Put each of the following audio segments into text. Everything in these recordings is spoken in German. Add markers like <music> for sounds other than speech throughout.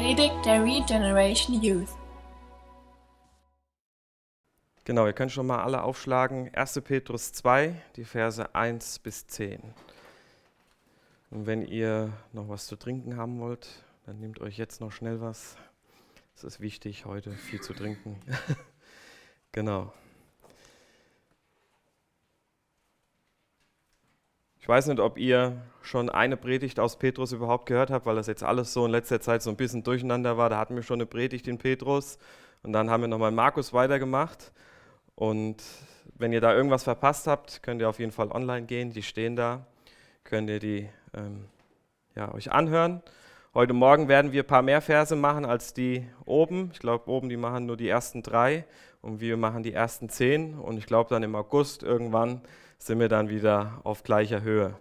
Predigt der Regeneration Youth. Genau, ihr könnt schon mal alle aufschlagen. 1. Petrus 2, die Verse 1 bis 10. Und wenn ihr noch was zu trinken haben wollt, dann nehmt euch jetzt noch schnell was. Es ist wichtig, heute viel zu trinken. <laughs> genau. Ich weiß nicht, ob ihr schon eine Predigt aus Petrus überhaupt gehört habt, weil das jetzt alles so in letzter Zeit so ein bisschen durcheinander war. Da hatten wir schon eine Predigt in Petrus und dann haben wir nochmal Markus weitergemacht. Und wenn ihr da irgendwas verpasst habt, könnt ihr auf jeden Fall online gehen. Die stehen da. Könnt ihr die ähm, ja, euch anhören. Heute Morgen werden wir ein paar mehr Verse machen als die oben. Ich glaube, oben die machen nur die ersten drei und wir machen die ersten zehn. Und ich glaube, dann im August irgendwann sind wir dann wieder auf gleicher Höhe.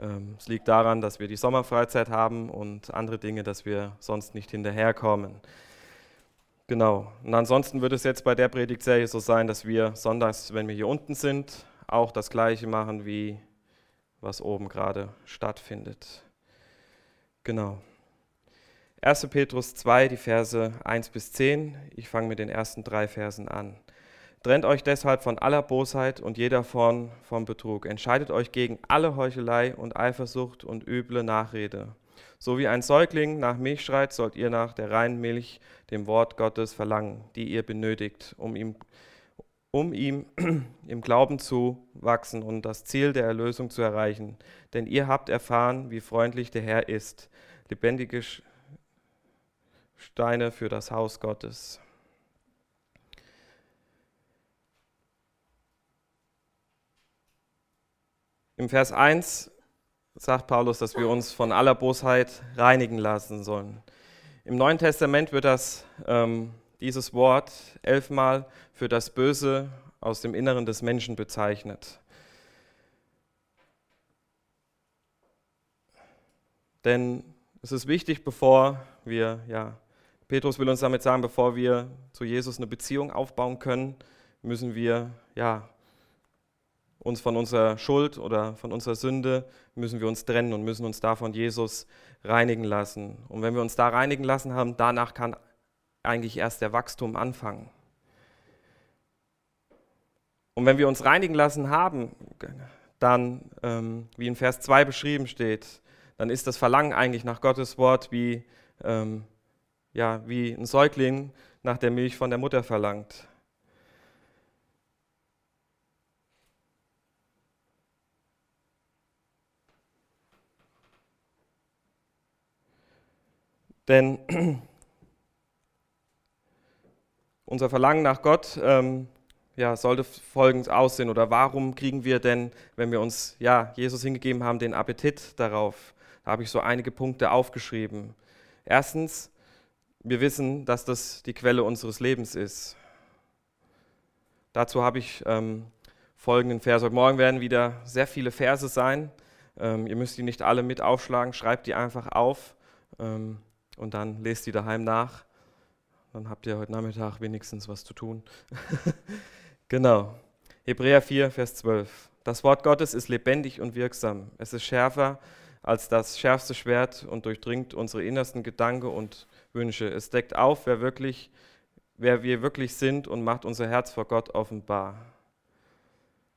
Ähm, es liegt daran, dass wir die Sommerfreizeit haben und andere Dinge, dass wir sonst nicht hinterherkommen. Genau. Und ansonsten wird es jetzt bei der Predigtserie so sein, dass wir sonntags, wenn wir hier unten sind, auch das Gleiche machen, wie was oben gerade stattfindet. Genau. 1. Petrus 2, die Verse 1 bis 10. Ich fange mit den ersten drei Versen an. Trennt euch deshalb von aller Bosheit und jeder Form von Betrug. Entscheidet euch gegen alle Heuchelei und Eifersucht und üble Nachrede. So wie ein Säugling nach Milch schreit, sollt ihr nach der reinen Milch, dem Wort Gottes, verlangen, die ihr benötigt, um ihm, um ihm <clears throat> im Glauben zu wachsen und das Ziel der Erlösung zu erreichen. Denn ihr habt erfahren, wie freundlich der Herr ist, lebendige Steine für das Haus Gottes. Im Vers 1 sagt Paulus, dass wir uns von aller Bosheit reinigen lassen sollen. Im Neuen Testament wird das, ähm, dieses Wort elfmal für das Böse aus dem Inneren des Menschen bezeichnet. Denn es ist wichtig, bevor wir, ja, Petrus will uns damit sagen, bevor wir zu Jesus eine Beziehung aufbauen können, müssen wir, ja, uns von unserer Schuld oder von unserer Sünde, müssen wir uns trennen und müssen uns da von Jesus reinigen lassen. Und wenn wir uns da reinigen lassen haben, danach kann eigentlich erst der Wachstum anfangen. Und wenn wir uns reinigen lassen haben, dann, ähm, wie in Vers 2 beschrieben steht, dann ist das Verlangen eigentlich nach Gottes Wort wie, ähm, ja, wie ein Säugling nach der Milch von der Mutter verlangt. Denn unser Verlangen nach Gott ähm, ja, sollte folgend aussehen. Oder warum kriegen wir denn, wenn wir uns ja, Jesus hingegeben haben, den Appetit darauf? Da habe ich so einige Punkte aufgeschrieben. Erstens, wir wissen, dass das die Quelle unseres Lebens ist. Dazu habe ich ähm, folgenden Vers. Heute Morgen werden wieder sehr viele Verse sein. Ähm, ihr müsst die nicht alle mit aufschlagen, schreibt die einfach auf. Ähm, und dann lest die daheim nach. Dann habt ihr heute Nachmittag wenigstens was zu tun. <laughs> genau. Hebräer 4, Vers 12. Das Wort Gottes ist lebendig und wirksam. Es ist schärfer als das schärfste Schwert und durchdringt unsere innersten Gedanken und Wünsche. Es deckt auf, wer, wirklich, wer wir wirklich sind und macht unser Herz vor Gott offenbar.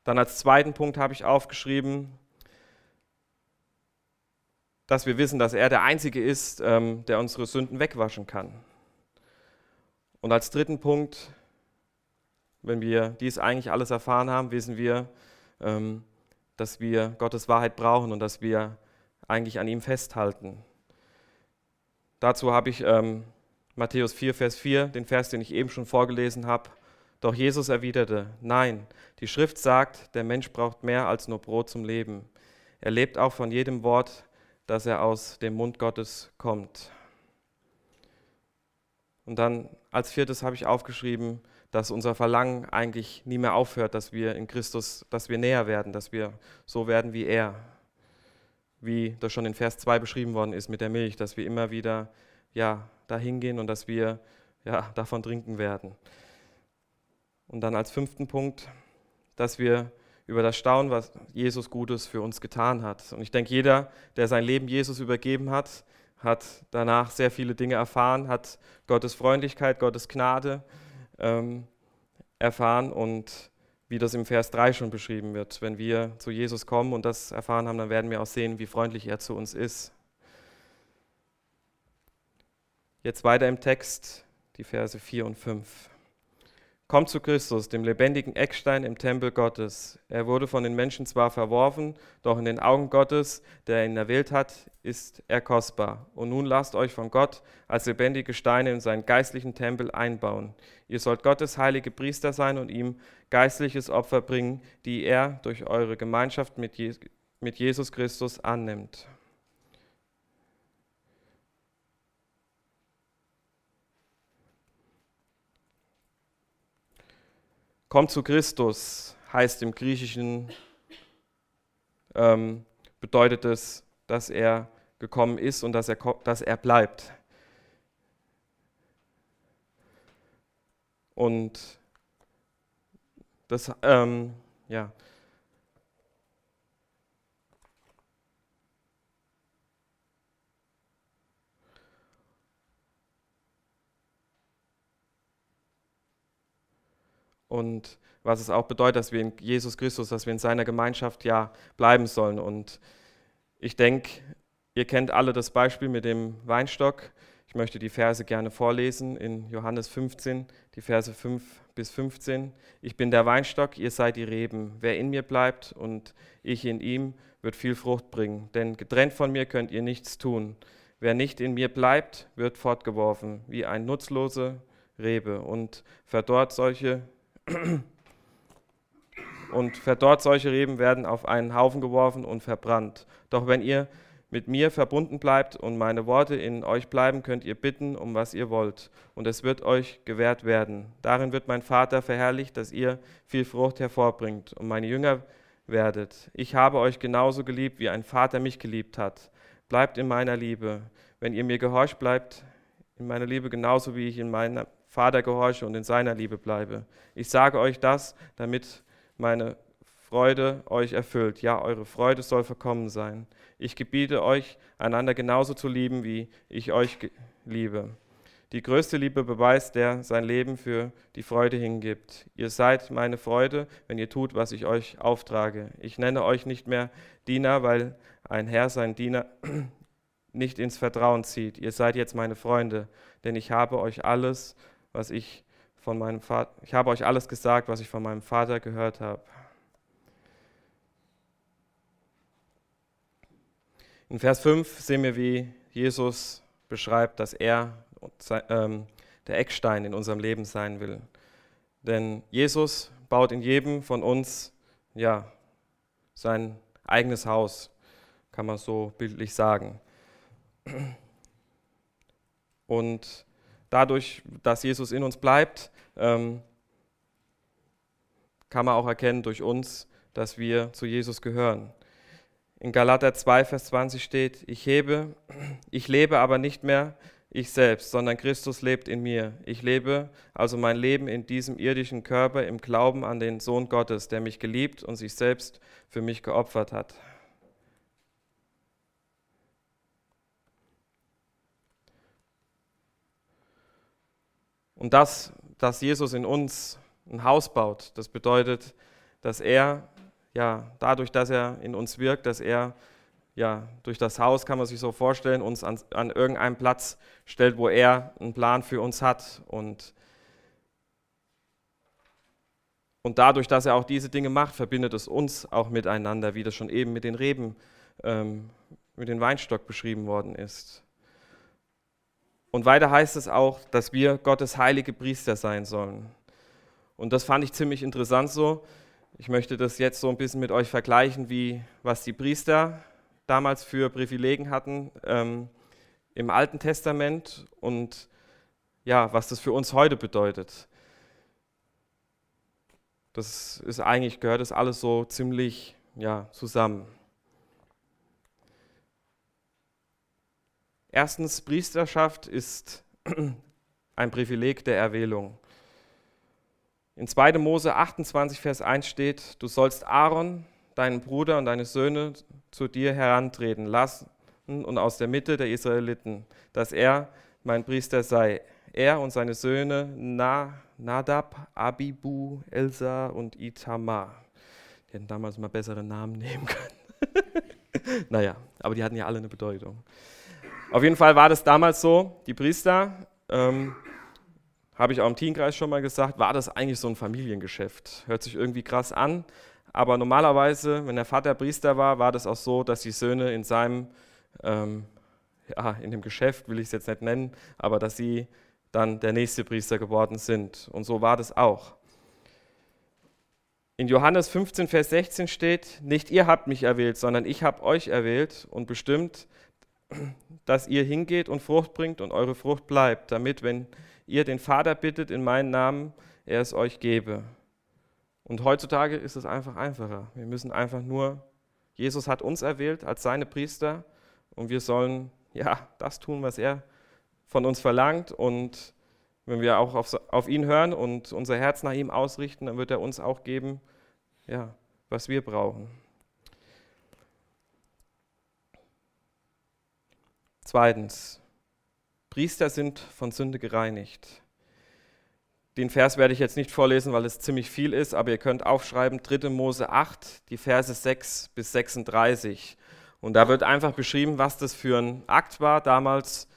Dann als zweiten Punkt habe ich aufgeschrieben, dass wir wissen, dass er der Einzige ist, ähm, der unsere Sünden wegwaschen kann. Und als dritten Punkt, wenn wir dies eigentlich alles erfahren haben, wissen wir, ähm, dass wir Gottes Wahrheit brauchen und dass wir eigentlich an ihm festhalten. Dazu habe ich ähm, Matthäus 4, Vers 4, den Vers, den ich eben schon vorgelesen habe. Doch Jesus erwiderte, nein, die Schrift sagt, der Mensch braucht mehr als nur Brot zum Leben. Er lebt auch von jedem Wort, dass er aus dem Mund Gottes kommt. Und dann als viertes habe ich aufgeschrieben, dass unser Verlangen eigentlich nie mehr aufhört, dass wir in Christus, dass wir näher werden, dass wir so werden wie er. Wie das schon in Vers 2 beschrieben worden ist mit der Milch, dass wir immer wieder ja, dahin gehen und dass wir ja, davon trinken werden. Und dann als fünften Punkt, dass wir über das Staunen, was Jesus Gutes für uns getan hat. Und ich denke, jeder, der sein Leben Jesus übergeben hat, hat danach sehr viele Dinge erfahren, hat Gottes Freundlichkeit, Gottes Gnade ähm, erfahren und wie das im Vers 3 schon beschrieben wird. Wenn wir zu Jesus kommen und das erfahren haben, dann werden wir auch sehen, wie freundlich er zu uns ist. Jetzt weiter im Text, die Verse 4 und 5. Kommt zu Christus, dem lebendigen Eckstein im Tempel Gottes. Er wurde von den Menschen zwar verworfen, doch in den Augen Gottes, der ihn erwählt hat, ist er kostbar. Und nun lasst euch von Gott als lebendige Steine in seinen geistlichen Tempel einbauen. Ihr sollt Gottes heilige Priester sein und ihm geistliches Opfer bringen, die er durch eure Gemeinschaft mit Jesus Christus annimmt. Kommt zu Christus heißt im Griechischen, ähm, bedeutet es, dass er gekommen ist und dass er, dass er bleibt. Und das, ähm, ja, und was es auch bedeutet, dass wir in Jesus Christus, dass wir in seiner Gemeinschaft ja bleiben sollen. Und ich denke, ihr kennt alle das Beispiel mit dem Weinstock. Ich möchte die Verse gerne vorlesen in Johannes 15, die Verse 5 bis 15. Ich bin der Weinstock, ihr seid die Reben. Wer in mir bleibt und ich in ihm, wird viel Frucht bringen. Denn getrennt von mir könnt ihr nichts tun. Wer nicht in mir bleibt, wird fortgeworfen wie ein nutzlose Rebe und verdorrt solche und verdorrt solche Reben werden auf einen Haufen geworfen und verbrannt. Doch wenn ihr mit mir verbunden bleibt und meine Worte in euch bleiben, könnt ihr bitten, um was ihr wollt, und es wird euch gewährt werden. Darin wird mein Vater verherrlicht, dass ihr viel Frucht hervorbringt und meine Jünger werdet. Ich habe euch genauso geliebt, wie ein Vater mich geliebt hat. Bleibt in meiner Liebe. Wenn ihr mir gehorcht, bleibt in meiner Liebe genauso, wie ich in meiner Vater gehorche und in seiner Liebe bleibe. Ich sage euch das, damit meine Freude euch erfüllt. Ja, eure Freude soll verkommen sein. Ich gebiete euch, einander genauso zu lieben, wie ich euch liebe. Die größte Liebe beweist, der sein Leben für die Freude hingibt. Ihr seid meine Freude, wenn ihr tut, was ich euch auftrage. Ich nenne euch nicht mehr Diener, weil ein Herr seinen Diener <clears throat> nicht ins Vertrauen zieht. Ihr seid jetzt meine Freunde, denn ich habe euch alles was ich von meinem Vater, ich habe euch alles gesagt, was ich von meinem Vater gehört habe. In Vers 5 sehen wir, wie Jesus beschreibt, dass er ähm, der Eckstein in unserem Leben sein will. Denn Jesus baut in jedem von uns ja, sein eigenes Haus, kann man so bildlich sagen. Und dadurch, dass Jesus in uns bleibt, ähm, kann man auch erkennen durch uns, dass wir zu Jesus gehören. In Galater 2, Vers 20 steht, ich hebe, ich lebe aber nicht mehr ich selbst, sondern Christus lebt in mir. Ich lebe also mein Leben in diesem irdischen Körper im Glauben an den Sohn Gottes, der mich geliebt und sich selbst für mich geopfert hat. Und das, dass Jesus in uns ein Haus baut, das bedeutet, dass er, ja, dadurch, dass er in uns wirkt, dass er, ja, durch das Haus kann man sich so vorstellen, uns an, an irgendeinem Platz stellt, wo er einen Plan für uns hat. Und, und dadurch, dass er auch diese Dinge macht, verbindet es uns auch miteinander, wie das schon eben mit den Reben, ähm, mit dem Weinstock beschrieben worden ist. Und weiter heißt es auch, dass wir Gottes heilige Priester sein sollen. Und das fand ich ziemlich interessant so. Ich möchte das jetzt so ein bisschen mit euch vergleichen, wie was die Priester damals für Privilegien hatten ähm, im Alten Testament und ja, was das für uns heute bedeutet. Das ist eigentlich gehört das alles so ziemlich ja, zusammen. Erstens, Priesterschaft ist <clears throat> ein Privileg der Erwählung. In 2. Mose 28, Vers 1 steht, du sollst Aaron, deinen Bruder und deine Söhne zu dir herantreten lassen und aus der Mitte der Israeliten, dass er mein Priester sei. Er und seine Söhne Nadab, Abibu, Elsa und Itamar. Die hätten damals mal bessere Namen <laughs> nehmen können. naja, aber die hatten ja alle eine Bedeutung. Auf jeden Fall war das damals so, die Priester, ähm, habe ich auch im Teamkreis schon mal gesagt, war das eigentlich so ein Familiengeschäft. Hört sich irgendwie krass an, aber normalerweise, wenn der Vater Priester war, war das auch so, dass die Söhne in seinem, ähm, ja, in dem Geschäft, will ich es jetzt nicht nennen, aber dass sie dann der nächste Priester geworden sind. Und so war das auch. In Johannes 15, Vers 16 steht, nicht ihr habt mich erwählt, sondern ich habe euch erwählt und bestimmt, dass ihr hingeht und Frucht bringt und eure Frucht bleibt, damit, wenn ihr den Vater bittet in meinen Namen, er es euch gebe. Und heutzutage ist es einfach einfacher. Wir müssen einfach nur, Jesus hat uns erwählt als seine Priester und wir sollen ja das tun, was er von uns verlangt. Und wenn wir auch auf, auf ihn hören und unser Herz nach ihm ausrichten, dann wird er uns auch geben, ja, was wir brauchen. Zweitens, Priester sind von Sünde gereinigt. Den Vers werde ich jetzt nicht vorlesen, weil es ziemlich viel ist, aber ihr könnt aufschreiben 3. Mose 8, die Verse 6 bis 36. Und da wird einfach beschrieben, was das für ein Akt war, damals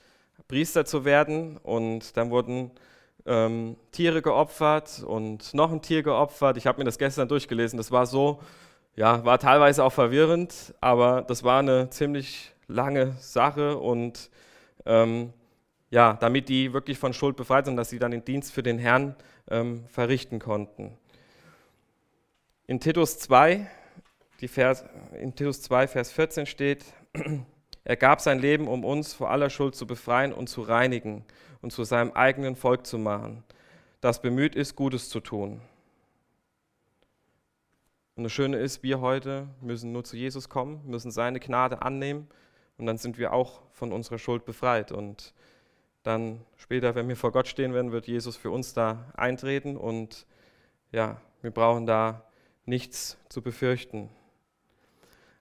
Priester zu werden. Und dann wurden ähm, Tiere geopfert und noch ein Tier geopfert. Ich habe mir das gestern durchgelesen. Das war so, ja, war teilweise auch verwirrend, aber das war eine ziemlich lange Sache und ähm, ja, damit die wirklich von Schuld befreit sind, dass sie dann den Dienst für den Herrn ähm, verrichten konnten. In Titus 2, die Vers, in Titus 2, Vers 14 steht, <clears throat> er gab sein Leben, um uns vor aller Schuld zu befreien und zu reinigen und zu seinem eigenen Volk zu machen, das bemüht ist, Gutes zu tun. Und das Schöne ist, wir heute müssen nur zu Jesus kommen, müssen seine Gnade annehmen und dann sind wir auch von unserer Schuld befreit. Und dann später, wenn wir vor Gott stehen werden, wird Jesus für uns da eintreten und ja, wir brauchen da nichts zu befürchten.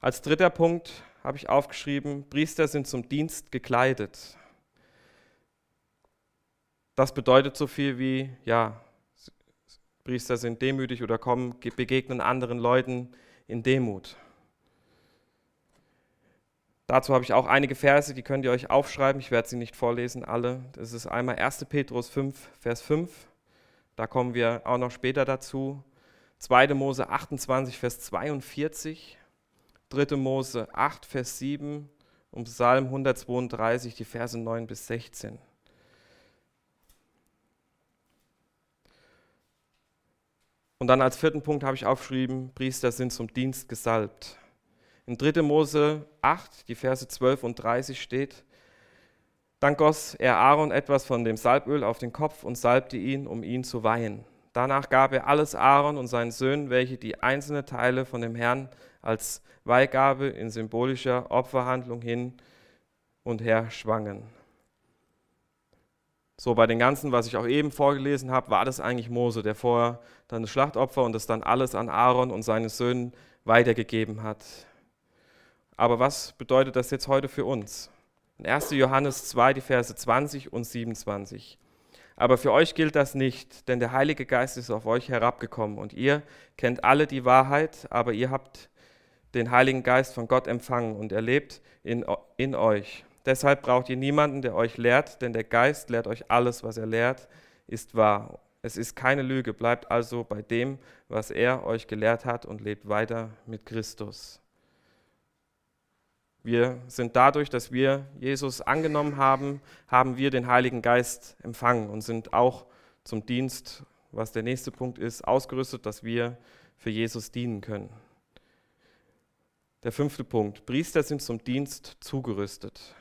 Als dritter Punkt habe ich aufgeschrieben, Priester sind zum Dienst gekleidet. Das bedeutet so viel wie, ja, Priester sind demütig oder kommen, begegnen anderen Leuten in Demut. Dazu habe ich auch einige Verse, die könnt ihr euch aufschreiben. Ich werde sie nicht vorlesen, alle. Das ist einmal 1. Petrus 5, Vers 5. Da kommen wir auch noch später dazu. 2. Mose 28, Vers 42. 3. Mose 8, Vers 7 und Psalm 132, die Verse 9 bis 16. Und dann als vierten Punkt habe ich aufgeschrieben, Priester sind zum Dienst gesalbt. In 3. Mose 8, die Verse 12 und 30 steht, dann goss er Aaron etwas von dem Salböl auf den Kopf und salbte ihn, um ihn zu weihen. Danach gab er alles Aaron und seinen Söhnen, welche die einzelnen Teile von dem Herrn als Weihgabe in symbolischer Opferhandlung hin und her schwangen. So bei den ganzen, was ich auch eben vorgelesen habe, war das eigentlich Mose, der vorher dann das Schlachtopfer und das dann alles an Aaron und seine Söhnen weitergegeben hat. Aber was bedeutet das jetzt heute für uns? In 1. Johannes 2, die Verse 20 und 27. Aber für euch gilt das nicht, denn der Heilige Geist ist auf euch herabgekommen und ihr kennt alle die Wahrheit, aber ihr habt den Heiligen Geist von Gott empfangen und er lebt in, in euch. Deshalb braucht ihr niemanden, der euch lehrt, denn der Geist lehrt euch alles, was er lehrt, ist wahr. Es ist keine Lüge, bleibt also bei dem, was er euch gelehrt hat und lebt weiter mit Christus. Wir sind dadurch, dass wir Jesus angenommen haben, haben wir den Heiligen Geist empfangen und sind auch zum Dienst, was der nächste Punkt ist, ausgerüstet, dass wir für Jesus dienen können. Der fünfte Punkt. Priester sind zum Dienst zugerüstet.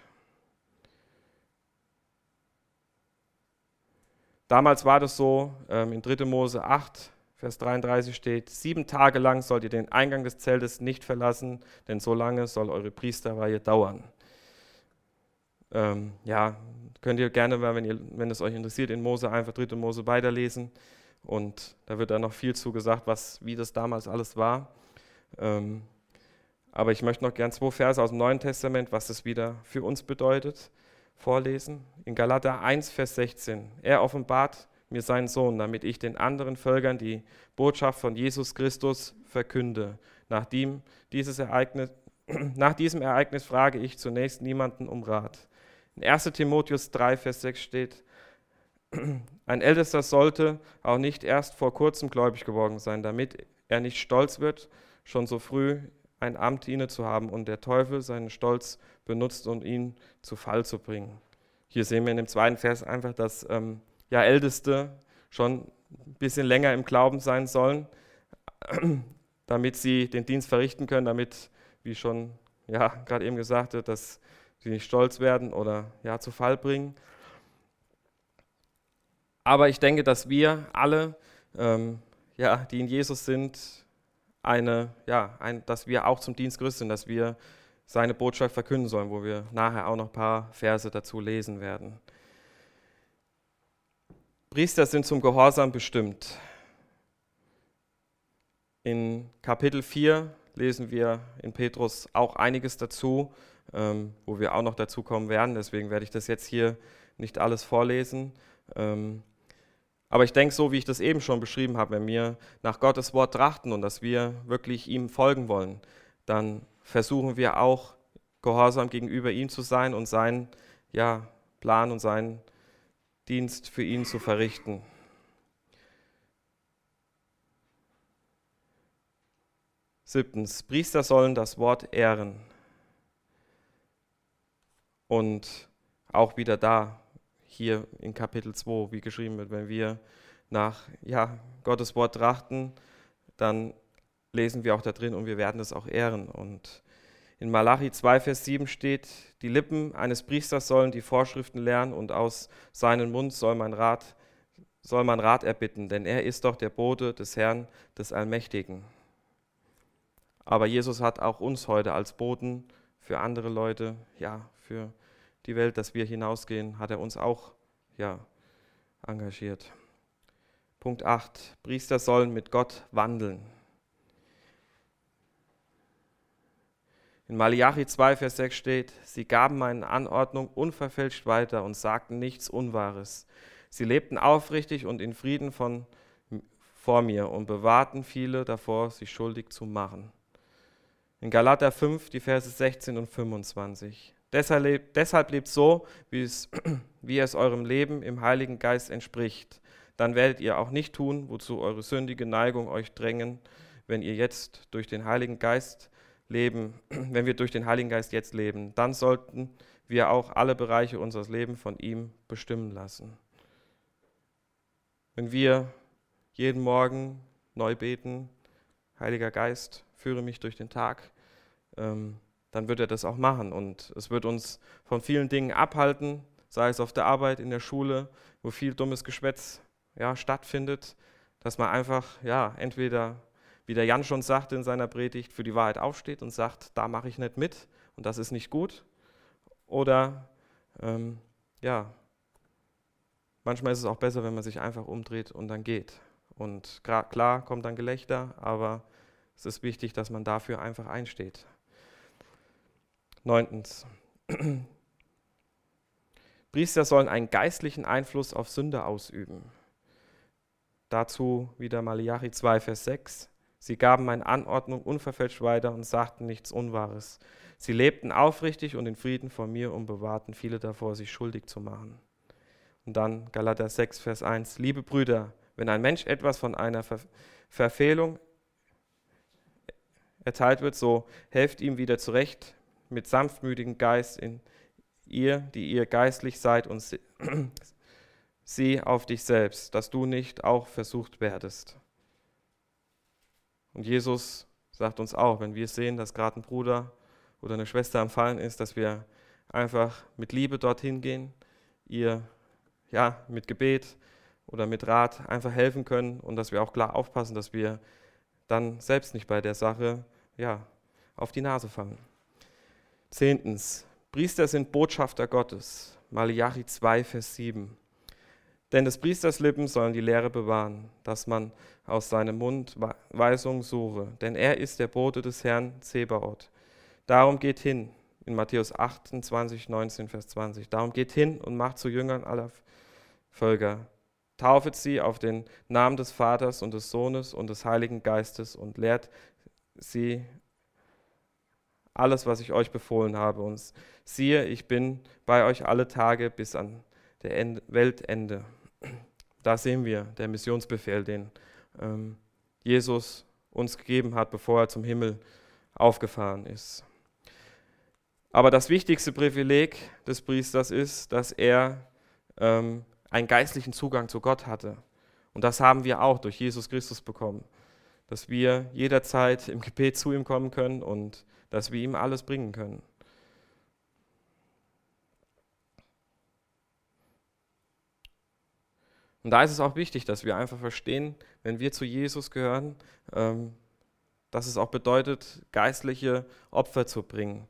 Damals war das so, ähm, in 3. Mose 8, Vers 33 steht, sieben Tage lang sollt ihr den Eingang des Zeltes nicht verlassen, denn so lange soll eure Priesterweihe dauern. Ähm, ja, könnt ihr gerne, wenn, ihr, wenn es euch interessiert, in Mose einfach 3. Mose weiterlesen. Und da wird dann noch viel zu gesagt, was, wie das damals alles war. Ähm, Aber ich möchte noch gern zwei Verse aus dem Neuen Testament, was das wieder für uns bedeutet, vorlesen. In Galater 1, Vers 16. Er offenbart mir seinen Sohn, damit ich den anderen Völkern die Botschaft von Jesus Christus verkünde. Nachdem dieses Ereignis, <clears throat> nach diesem Ereignis frage ich zunächst niemanden um Rat. In 1 Timotheus 3, Vers 6 steht, <clears throat> ein Ältester sollte auch nicht erst vor kurzem gläubig geworden sein, damit er nicht stolz wird, schon so früh ein Amt inne zu haben und der Teufel seinen Stolz benutzt, um ihn zu Fall zu bringen. Hier sehen wir in dem zweiten Vers einfach, dass ähm, ja, Älteste schon ein bisschen länger im Glauben sein sollen, <clears throat> damit sie den Dienst verrichten können, damit, wie schon ja, gerade eben gesagt wird, dass sie nicht stolz werden oder ja, zu Fall bringen. Aber ich denke, dass wir alle, ähm, ja, die in Jesus sind, eine, ja, ein, dass wir auch zum Dienst Christi sind, dass wir seine Botschaft verkünden sollen, wo wir nachher auch noch ein paar Verse dazu lesen werden. Priester sind zum Gehorsam bestimmt. In Kapitel 4 lesen wir in Petrus auch einiges dazu, ähm, wo wir auch noch dazu kommen werden. Deswegen werde ich das jetzt hier nicht alles vorlesen. Ähm, aber ich denke, so wie ich das eben schon beschrieben habe, wenn wir nach Gottes Wort trachten und dass wir wirklich ihm folgen wollen, dann versuchen wir auch gehorsam gegenüber ihm zu sein und seinen ja, Plan und seinen Dienst für ihn zu verrichten. Siebtens, Priester sollen das Wort ehren. Und auch wieder da, hier in Kapitel 2, wie geschrieben wird, wenn wir nach ja, Gottes Wort trachten, dann lesen wir auch da drin und wir werden es auch ehren. Und in Malachi 2, Vers 7 steht, die Lippen eines Priesters sollen die Vorschriften lernen und aus seinem Mund soll man Rat, soll man Rat erbitten, denn er ist doch der Bote des Herrn, des Allmächtigen. Aber Jesus hat auch uns heute als Boten für andere Leute, ja, für die Welt, dass wir hinausgehen, hat er uns auch, ja, engagiert. Punkt 8. Priester sollen mit Gott wandeln. In Malachi 2, Vers 6 steht, sie gaben meine Anordnung unverfälscht weiter und sagten nichts Unwahres. Sie lebten aufrichtig und in Frieden von, vor mir und bewahrten viele davor, sich schuldig zu machen. In Galater 5, die Verse 16 und 25. Deshalb, deshalb lebt so, wie es, <clears throat> wie es eurem Leben im Heiligen Geist entspricht. Dann werdet ihr auch nicht tun, wozu eure sündige Neigung euch drängen, wenn ihr jetzt durch den Heiligen Geist leben, <clears throat> wenn wir durch den Heiligen Geist jetzt leben, dann sollten wir auch alle Bereiche unseres Lebens von ihm bestimmen lassen. Wenn wir jeden Morgen neu beten, Heiliger Geist, führe mich durch den Tag, ähm, dann wird er das auch machen. Und es wird uns von vielen Dingen abhalten, sei es auf der Arbeit, in der Schule, wo viel dummes Geschwätz ja, stattfindet, dass man einfach ja, entweder wie der Jan schon sagte in seiner Predigt, für die Wahrheit aufsteht und sagt, da mache ich nicht mit und das ist nicht gut. Oder ähm, ja, manchmal ist es auch besser, wenn man sich einfach umdreht und dann geht. Und klar kommt dann Gelächter, aber es ist wichtig, dass man dafür einfach einsteht. Neuntens. <clears throat> Priester sollen einen geistlichen Einfluss auf Sünder ausüben. Dazu wieder Malachi 2, Vers 6. Sie gaben meine Anordnung unverfälscht weiter und sagten nichts Unwahres. Sie lebten aufrichtig und in Frieden vor mir und bewahrten viele davor, sich schuldig zu machen. Und dann Galater 6, Vers 1. Liebe Brüder, wenn ein Mensch etwas von einer Ver Verfehlung erteilt wird, so helft ihm wieder zurecht mit sanftmütigem Geist in ihr, die ihr geistlich seid, und sieh <clears throat> auf dich selbst, dass du nicht auch versucht werdest. Und Jesus sagt uns auch, wenn wir sehen, dass gerade ein Bruder oder eine Schwester am Fallen ist, dass wir einfach mit Liebe dorthin gehen, ihr ja mit Gebet oder mit Rat einfach helfen können und dass wir auch klar aufpassen, dass wir dann selbst nicht bei der Sache ja auf die Nase fallen. Zehntens, Priester sind Botschafter Gottes. Malachi 2, Vers 7. Denn des Priesters Lippen sollen die Lehre bewahren, dass man aus seinem Mund Weisung suche. Denn er ist der Bote des Herrn Zebaoth, Darum geht hin, in Matthäus 28, 19, Vers 20. Darum geht hin und macht zu Jüngern aller Völker. Taufet sie auf den Namen des Vaters und des Sohnes und des Heiligen Geistes und lehrt sie alles, was ich euch befohlen habe. Und siehe, ich bin bei euch alle Tage bis an der Weltende. Da sehen wir der Missionsbefehl, den ähm, Jesus uns gegeben hat, bevor er zum Himmel aufgefahren ist. Aber das wichtigste Privileg des Priesters ist, dass er ähm, einen geistlichen Zugang zu Gott hatte. Und das haben wir auch durch Jesus Christus bekommen. Dass wir jederzeit im Gebet zu ihm kommen können und dass wir ihm alles bringen können. Und da ist es auch wichtig, dass wir einfach verstehen, wenn wir zu Jesus gehören, ähm, dass es auch bedeutet, geistliche Opfer zu bringen.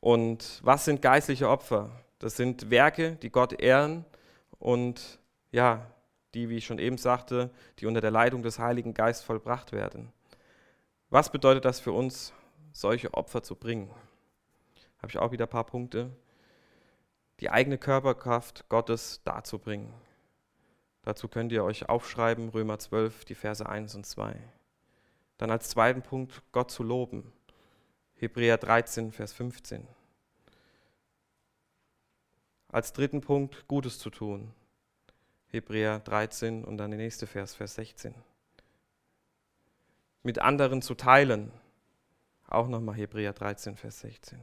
Und was sind geistliche Opfer? Das sind Werke, die Gott ehren und ja, die, wie ich schon eben sagte, die unter der Leitung des Heiligen Geistes vollbracht werden. Was bedeutet das für uns, solche Opfer zu bringen? Habe ich auch wieder ein paar Punkte. Die eigene Körperkraft Gottes darzubringen. Dazu könnt ihr euch aufschreiben, Römer 12, die Verse 1 und 2. Dann als zweiten Punkt Gott zu loben. Hebräer 13, Vers 15. Als dritten Punkt Gutes zu tun. Hebräer 13 und dann der nächste Vers, Vers 16. Mit anderen zu teilen. Auch nochmal Hebräer 13, Vers 16.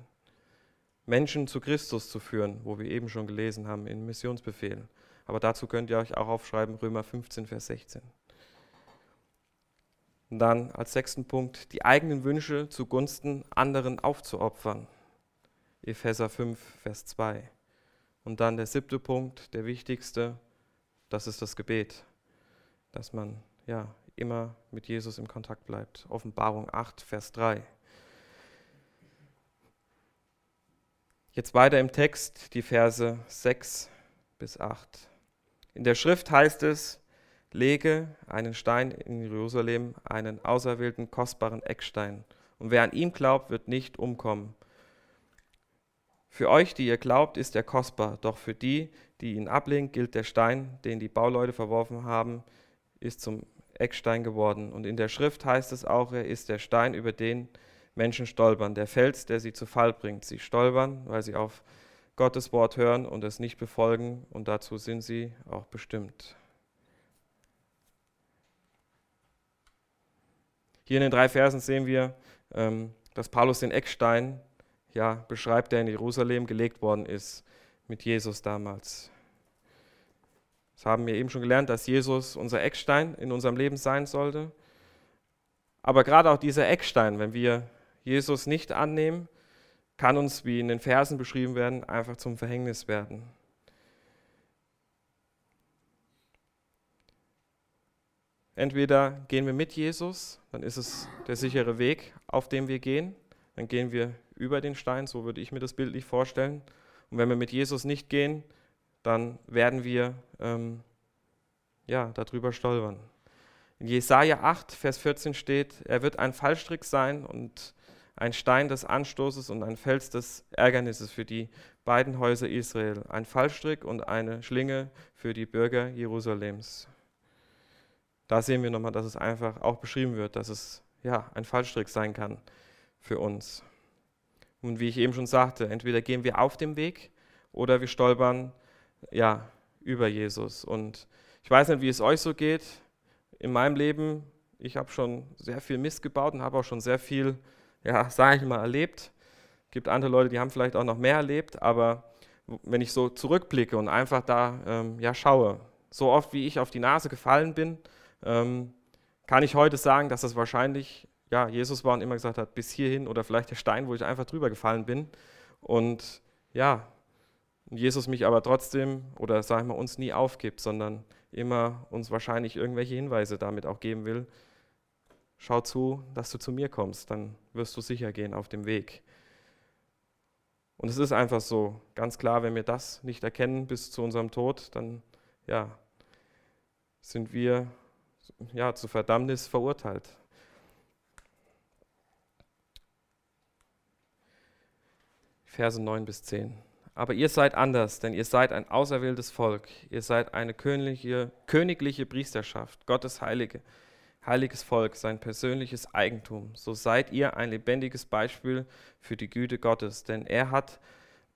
Menschen zu Christus zu führen, wo wir eben schon gelesen haben in Missionsbefehlen. Aber dazu könnt ihr euch auch aufschreiben, Römer 15, Vers 16. Und dann als sechsten Punkt, die eigenen Wünsche zugunsten anderen aufzuopfern. Epheser 5, Vers 2. Und dann der siebte Punkt, der wichtigste, das ist das Gebet. Dass man ja immer mit Jesus im Kontakt bleibt. Offenbarung 8, Vers 3. Jetzt weiter im Text die Verse 6 bis 8. In der Schrift heißt es, lege einen Stein in Jerusalem, einen auserwählten, kostbaren Eckstein. Und wer an ihm glaubt, wird nicht umkommen. Für euch, die ihr glaubt, ist er kostbar, doch für die, die ihn ablehnen, gilt der Stein, den die Bauleute verworfen haben, ist zum Eckstein geworden. Und in der Schrift heißt es auch, er ist der Stein, über den Menschen stolpern, der Fels, der sie zu Fall bringt. Sie stolpern, weil sie auf Gottes Wort hören und es nicht befolgen, und dazu sind sie auch bestimmt. Hier in den drei Versen sehen wir, ähm, dass Paulus den Eckstein ja, beschreibt, der in Jerusalem gelegt worden ist mit Jesus damals. Das haben wir eben schon gelernt, dass Jesus unser Eckstein in unserem Leben sein sollte. Aber gerade auch dieser Eckstein, wenn wir Jesus nicht annehmen, kann uns, wie in den Versen beschrieben werden, einfach zum Verhängnis werden. Entweder gehen wir mit Jesus, dann ist es der sichere Weg, auf dem wir gehen. Dann gehen wir über den Stein, so würde ich mir das bildlich vorstellen. Und wenn wir mit Jesus nicht gehen, dann werden wir ähm, ja, darüber stolpern. In Jesaja 8, Vers 14 steht: Er wird ein Fallstrick sein und ein Stein des Anstoßes und ein Fels des Ärgernisses für die beiden Häuser Israel, ein Fallstrick und eine Schlinge für die Bürger Jerusalems da sehen wir nochmal, dass es einfach auch beschrieben wird, dass es ja ein Fallstrick sein kann für uns. Und wie ich eben schon sagte, entweder gehen wir auf dem Weg oder wir stolpern ja über Jesus. Und ich weiß nicht, wie es euch so geht. In meinem Leben, ich habe schon sehr viel Mist gebaut und habe auch schon sehr viel, ja, <laughs> sage ich mal, erlebt. Es gibt andere Leute, die haben vielleicht auch noch mehr erlebt, aber wenn ich so zurückblicke und einfach da ähm, ja schaue, so oft wie ich auf die Nase gefallen bin, ähm, kann ich heute sagen, dass das wahrscheinlich ja, Jesus war und immer gesagt hat, bis hierhin oder vielleicht der Stein, wo ich einfach drüber gefallen bin. Und ja, Jesus mich aber trotzdem oder sagen wir uns nie aufgibt, sondern immer uns wahrscheinlich irgendwelche Hinweise damit auch geben will. Schau zu, dass du zu mir kommst, dann wirst du sicher gehen auf dem Weg. Und es ist einfach so, ganz klar, wenn wir das nicht erkennen bis zu unserem Tod, dann ja, sind wir ja, zur Verdammnis verurteilt. Verse 9 bis 10. Aber ihr seid anders, denn ihr seid ein auserwähltes Volk. Ihr seid eine königliche, königliche Priesterschaft, Gottes Heilige, heiliges Volk, sein persönliches Eigentum. So seid ihr ein lebendiges Beispiel für die Güte Gottes, denn er hat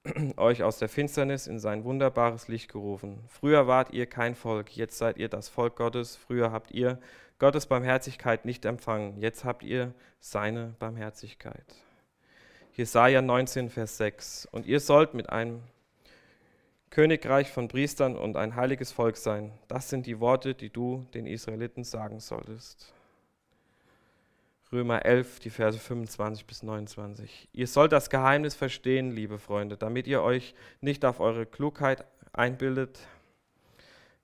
<clears throat> euch aus der Finsternis in sein wunderbares Licht gerufen. Früher wart ihr kein Volk, jetzt seid ihr das Volk Gottes. Früher habt ihr Gottes Barmherzigkeit nicht empfangen, jetzt habt ihr seine Barmherzigkeit. Jesaja 19, Vers 6. Und ihr sollt mit einem Königreich von Priestern und ein heiliges Volk sein. Das sind die Worte, die du den Israeliten sagen solltest. Römer 11, die Verse 25 bis 29. Ihr sollt das Geheimnis verstehen, liebe Freunde, damit ihr euch nicht auf eure Klugheit einbildet.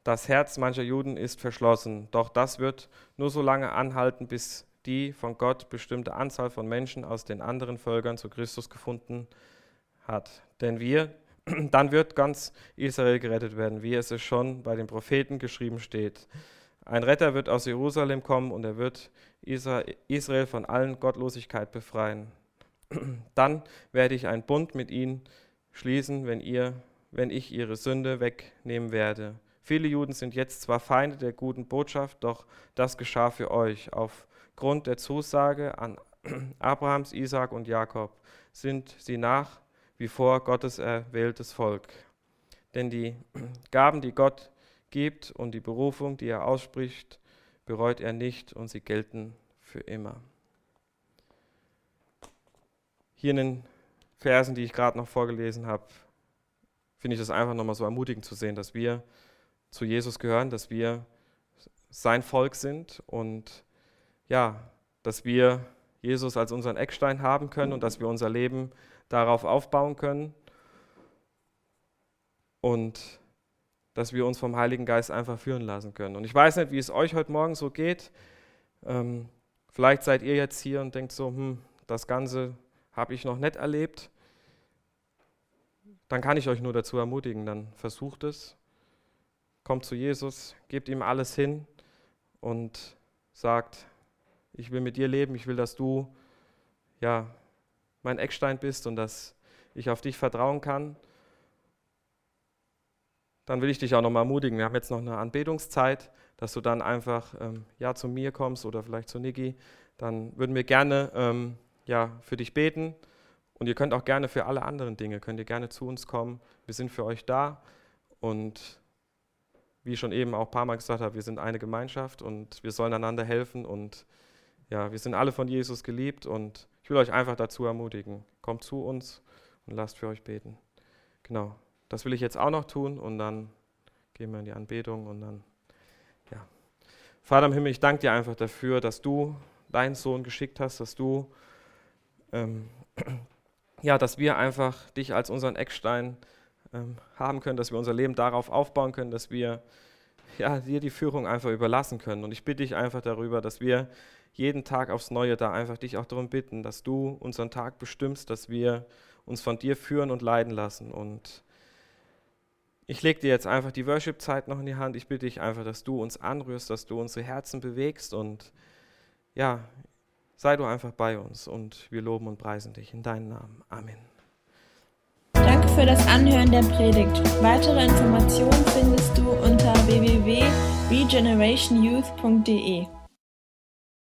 Das Herz mancher Juden ist verschlossen, doch das wird nur so lange anhalten, bis die von Gott bestimmte Anzahl von Menschen aus den anderen Völkern zu Christus gefunden hat. Denn wir, <clears throat> dann wird ganz Israel gerettet werden, wie es schon bei den Propheten geschrieben steht. Ein Retter wird aus Jerusalem kommen und er wird Israel von allen Gottlosigkeit befreien. <clears throat> Dann werde ich einen Bund mit ihnen schließen, wenn, ihr, wenn ich ihre Sünde wegnehmen werde. Viele Juden sind jetzt zwar Feinde der guten Botschaft, doch das geschah für euch. Auf Grund der Zusage an <clears throat> Abrahams, Isaak und Jakob sind sie nach wie vor Gottes erwähltes Volk. Denn die Gaben, die Gott gibt und die Berufung, die er ausspricht, bereut er nicht und sie gelten für immer. Hier in den Versen, die ich gerade noch vorgelesen habe, finde ich das einfach nochmal so ermutigend zu sehen, dass wir zu Jesus gehören, dass wir sein Volk sind und ja, dass wir Jesus als unseren Eckstein haben können und dass wir unser Leben darauf aufbauen können und dass wir uns vom Heiligen Geist einfach führen lassen können. Und ich weiß nicht, wie es euch heute Morgen so geht. Ähm, vielleicht seid ihr jetzt hier und denkt so, hm, das Ganze habe ich noch nicht erlebt. Dann kann ich euch nur dazu ermutigen, dann versucht es, kommt zu Jesus, gebt ihm alles hin und sagt, ich will mit dir leben, ich will, dass du ja, mein Eckstein bist und dass ich auf dich vertrauen kann, dann will ich dich auch nochmal ermutigen. Wir haben jetzt noch eine Anbetungszeit, dass du dann einfach ähm, ja, zu mir kommst oder vielleicht zu Niki. Dann würden wir gerne ähm, ja, für dich beten. Und ihr könnt auch gerne für alle anderen Dinge, könnt ihr gerne zu uns kommen. Wir sind für euch da. Und wie ich schon eben auch ein paar Mal gesagt habe, wir sind eine Gemeinschaft und wir sollen einander helfen und ja, wir sind alle von Jesus geliebt und will euch einfach dazu ermutigen. Kommt zu uns und lasst für euch beten. Genau, das will ich jetzt auch noch tun und dann gehen wir in die Anbetung und dann, ja. Vater im Himmel, ich danke dir einfach dafür, dass du deinen Sohn geschickt hast, dass du, ähm, <clears throat> ja, dass wir einfach dich als unseren Eckstein ähm, haben können, dass wir unser Leben darauf aufbauen können, dass wir ja, dir die Führung einfach überlassen können. Und ich bitte dich einfach darüber, dass wir jeden Tag aufs Neue da einfach dich auch darum bitten, dass du unseren Tag bestimmst, dass wir uns von dir führen und leiden lassen. Und ich lege dir jetzt einfach die Worship-Zeit noch in die Hand. Ich bitte dich einfach, dass du uns anrührst, dass du unsere Herzen bewegst und ja, sei du einfach bei uns und wir loben und preisen dich in deinem Namen. Amen. Danke für das Anhören der Predigt. Weitere Informationen findest du unter www.regenerationyouth.de.